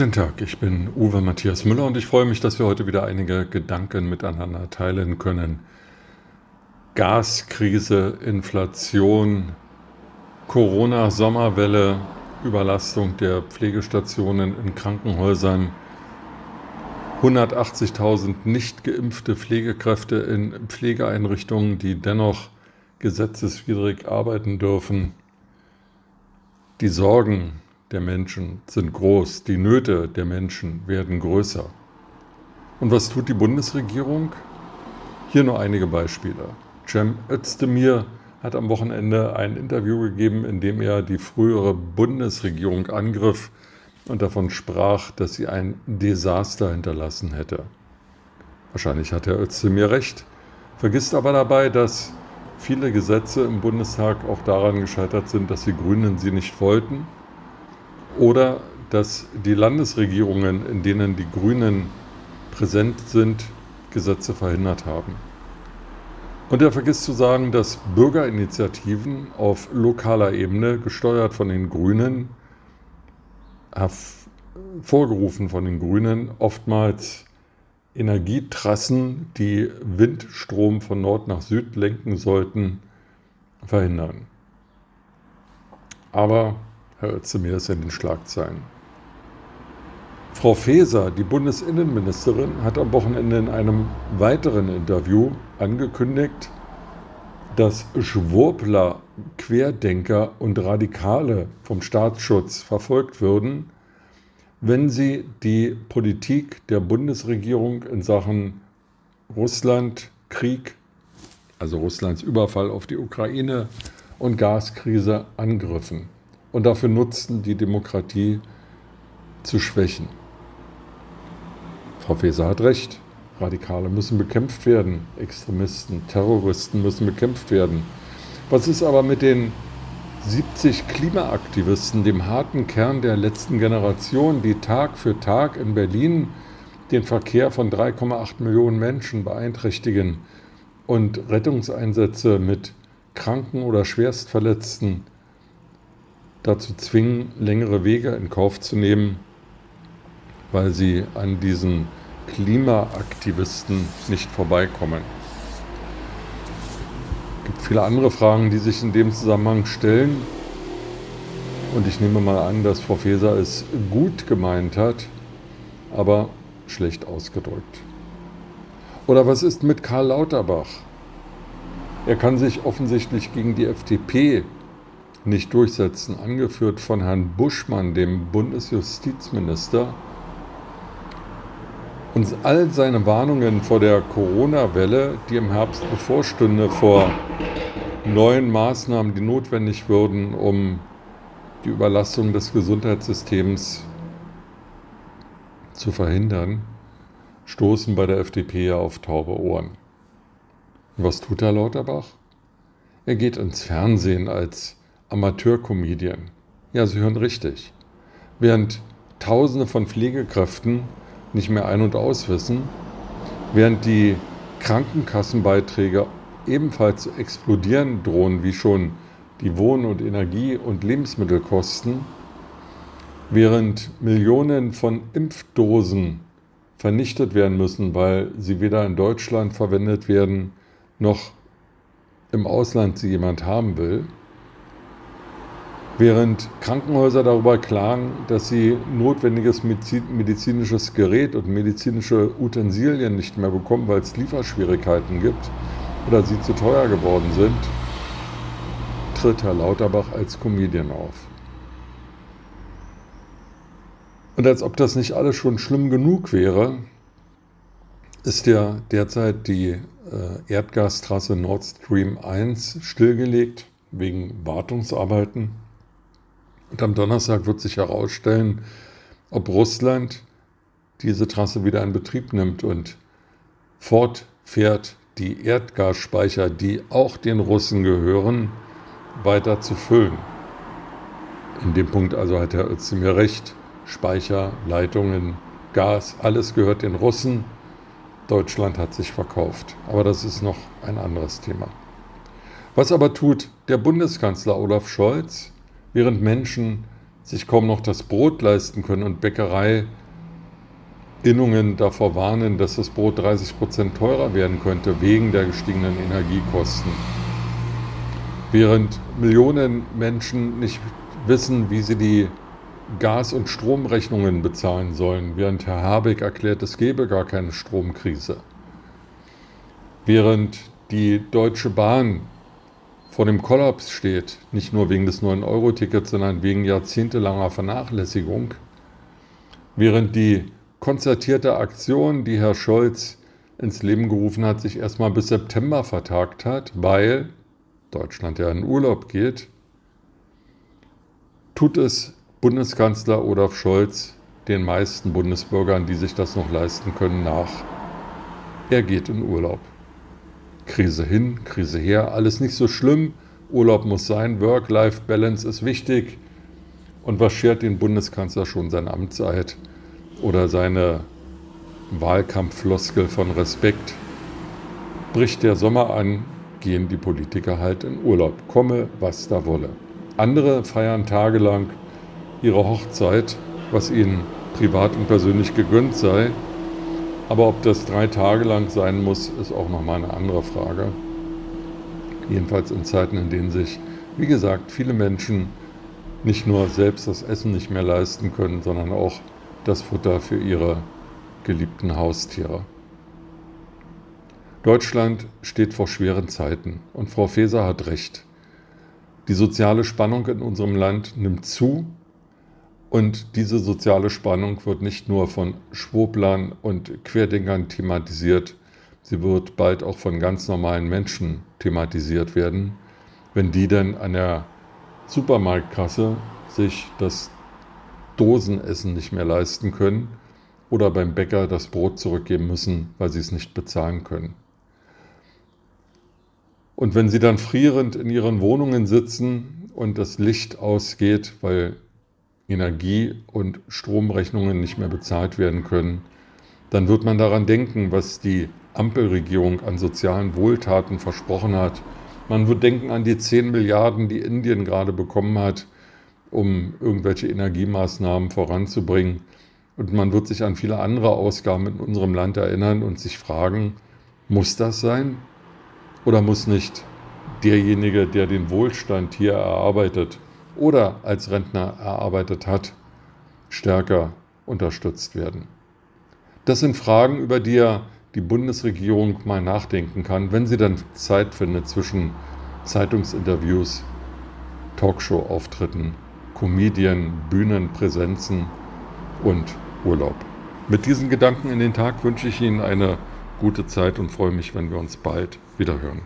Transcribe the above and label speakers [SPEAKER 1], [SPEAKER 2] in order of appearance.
[SPEAKER 1] Guten Tag, ich bin Uwe Matthias Müller und ich freue mich, dass wir heute wieder einige Gedanken miteinander teilen können. Gaskrise, Inflation, Corona-Sommerwelle, Überlastung der Pflegestationen in Krankenhäusern, 180.000 nicht geimpfte Pflegekräfte in Pflegeeinrichtungen, die dennoch gesetzeswidrig arbeiten dürfen. Die Sorgen der Menschen sind groß, die Nöte der Menschen werden größer. Und was tut die Bundesregierung? Hier nur einige Beispiele. Cem Özdemir hat am Wochenende ein Interview gegeben, in dem er die frühere Bundesregierung angriff und davon sprach, dass sie ein Desaster hinterlassen hätte. Wahrscheinlich hat Herr Özdemir recht, vergisst aber dabei, dass viele Gesetze im Bundestag auch daran gescheitert sind, dass die Grünen sie nicht wollten oder dass die Landesregierungen, in denen die Grünen präsent sind, Gesetze verhindert haben. Und er vergisst zu sagen, dass Bürgerinitiativen auf lokaler Ebene, gesteuert von den Grünen, vorgerufen von den Grünen, oftmals Energietrassen, die Windstrom von Nord nach Süd lenken sollten, verhindern. Aber Herr Özdemir ist in den Schlagzeilen. Frau Faeser, die Bundesinnenministerin, hat am Wochenende in einem weiteren Interview angekündigt, dass Schwurbler, Querdenker und Radikale vom Staatsschutz verfolgt würden, wenn sie die Politik der Bundesregierung in Sachen Russland, Krieg, also Russlands Überfall auf die Ukraine und Gaskrise angriffen und dafür nutzten, die Demokratie zu schwächen. Frau Faeser hat recht. Radikale müssen bekämpft werden. Extremisten, Terroristen müssen bekämpft werden. Was ist aber mit den 70 Klimaaktivisten, dem harten Kern der letzten Generation, die Tag für Tag in Berlin den Verkehr von 3,8 Millionen Menschen beeinträchtigen und Rettungseinsätze mit Kranken oder Schwerstverletzten dazu zwingen, längere Wege in Kauf zu nehmen, weil sie an diesen Klimaaktivisten nicht vorbeikommen. Es gibt viele andere Fragen, die sich in dem Zusammenhang stellen. Und ich nehme mal an, dass Frau Faeser es gut gemeint hat, aber schlecht ausgedrückt. Oder was ist mit Karl Lauterbach? Er kann sich offensichtlich gegen die FDP nicht durchsetzen, angeführt von Herrn Buschmann, dem Bundesjustizminister. Und all seine Warnungen vor der Corona-Welle, die im Herbst bevorstünde, vor neuen Maßnahmen, die notwendig würden, um die Überlastung des Gesundheitssystems zu verhindern, stoßen bei der FDP auf taube Ohren. Und was tut Herr Lauterbach? Er geht ins Fernsehen als Amateurcomedian. Ja, Sie hören richtig. Während Tausende von Pflegekräften nicht mehr ein- und auswissen, während die Krankenkassenbeiträge ebenfalls zu explodieren drohen, wie schon die Wohn- und Energie- und Lebensmittelkosten, während Millionen von Impfdosen vernichtet werden müssen, weil sie weder in Deutschland verwendet werden, noch im Ausland sie jemand haben will, während Krankenhäuser darüber klagen, dass sie notwendiges medizinisches Gerät und medizinische Utensilien nicht mehr bekommen, weil es Lieferschwierigkeiten gibt oder sie zu teuer geworden sind, tritt Herr Lauterbach als Comedian auf. Und als ob das nicht alles schon schlimm genug wäre, ist ja derzeit die äh, Erdgastrasse Nord Stream 1 stillgelegt wegen Wartungsarbeiten. Und am Donnerstag wird sich herausstellen, ob Russland diese Trasse wieder in Betrieb nimmt und fortfährt, die Erdgasspeicher, die auch den Russen gehören, weiter zu füllen. In dem Punkt also hat Herr Özdemir recht. Speicher, Leitungen, Gas, alles gehört den Russen. Deutschland hat sich verkauft. Aber das ist noch ein anderes Thema. Was aber tut der Bundeskanzler Olaf Scholz? Während Menschen sich kaum noch das Brot leisten können und Bäckereiinnungen davor warnen, dass das Brot 30 Prozent teurer werden könnte wegen der gestiegenen Energiekosten. Während Millionen Menschen nicht wissen, wie sie die Gas- und Stromrechnungen bezahlen sollen, während Herr Habeck erklärt, es gebe gar keine Stromkrise. Während die Deutsche Bahn vor dem Kollaps steht, nicht nur wegen des 9-Euro-Tickets, sondern wegen jahrzehntelanger Vernachlässigung, während die konzertierte Aktion, die Herr Scholz ins Leben gerufen hat, sich erstmal bis September vertagt hat, weil Deutschland ja in Urlaub geht, tut es Bundeskanzler Olaf Scholz den meisten Bundesbürgern, die sich das noch leisten können, nach. Er geht in Urlaub. Krise hin, Krise her, alles nicht so schlimm. Urlaub muss sein, Work-Life-Balance ist wichtig. Und was schert den Bundeskanzler schon seine Amtszeit oder seine Wahlkampffloskel von Respekt? Bricht der Sommer an, gehen die Politiker halt in Urlaub, komme, was da wolle. Andere feiern tagelang ihre Hochzeit, was ihnen privat und persönlich gegönnt sei. Aber ob das drei Tage lang sein muss, ist auch nochmal eine andere Frage. Jedenfalls in Zeiten, in denen sich, wie gesagt, viele Menschen nicht nur selbst das Essen nicht mehr leisten können, sondern auch das Futter für ihre geliebten Haustiere. Deutschland steht vor schweren Zeiten und Frau Faeser hat recht. Die soziale Spannung in unserem Land nimmt zu und diese soziale Spannung wird nicht nur von Schwoblern und Querdenkern thematisiert, sie wird bald auch von ganz normalen Menschen thematisiert werden, wenn die dann an der Supermarktkasse sich das Dosenessen nicht mehr leisten können oder beim Bäcker das Brot zurückgeben müssen, weil sie es nicht bezahlen können. Und wenn sie dann frierend in ihren Wohnungen sitzen und das Licht ausgeht, weil Energie- und Stromrechnungen nicht mehr bezahlt werden können, dann wird man daran denken, was die Ampelregierung an sozialen Wohltaten versprochen hat. Man wird denken an die 10 Milliarden, die Indien gerade bekommen hat, um irgendwelche Energiemaßnahmen voranzubringen. Und man wird sich an viele andere Ausgaben in unserem Land erinnern und sich fragen, muss das sein? Oder muss nicht derjenige, der den Wohlstand hier erarbeitet oder als Rentner erarbeitet hat, stärker unterstützt werden? Das sind Fragen, über die ja die Bundesregierung mal nachdenken kann, wenn sie dann Zeit findet zwischen Zeitungsinterviews, Talkshow-Auftritten, Comedien, Bühnenpräsenzen und Urlaub. Mit diesen Gedanken in den Tag wünsche ich Ihnen eine gute Zeit und freue mich, wenn wir uns bald wiederhören.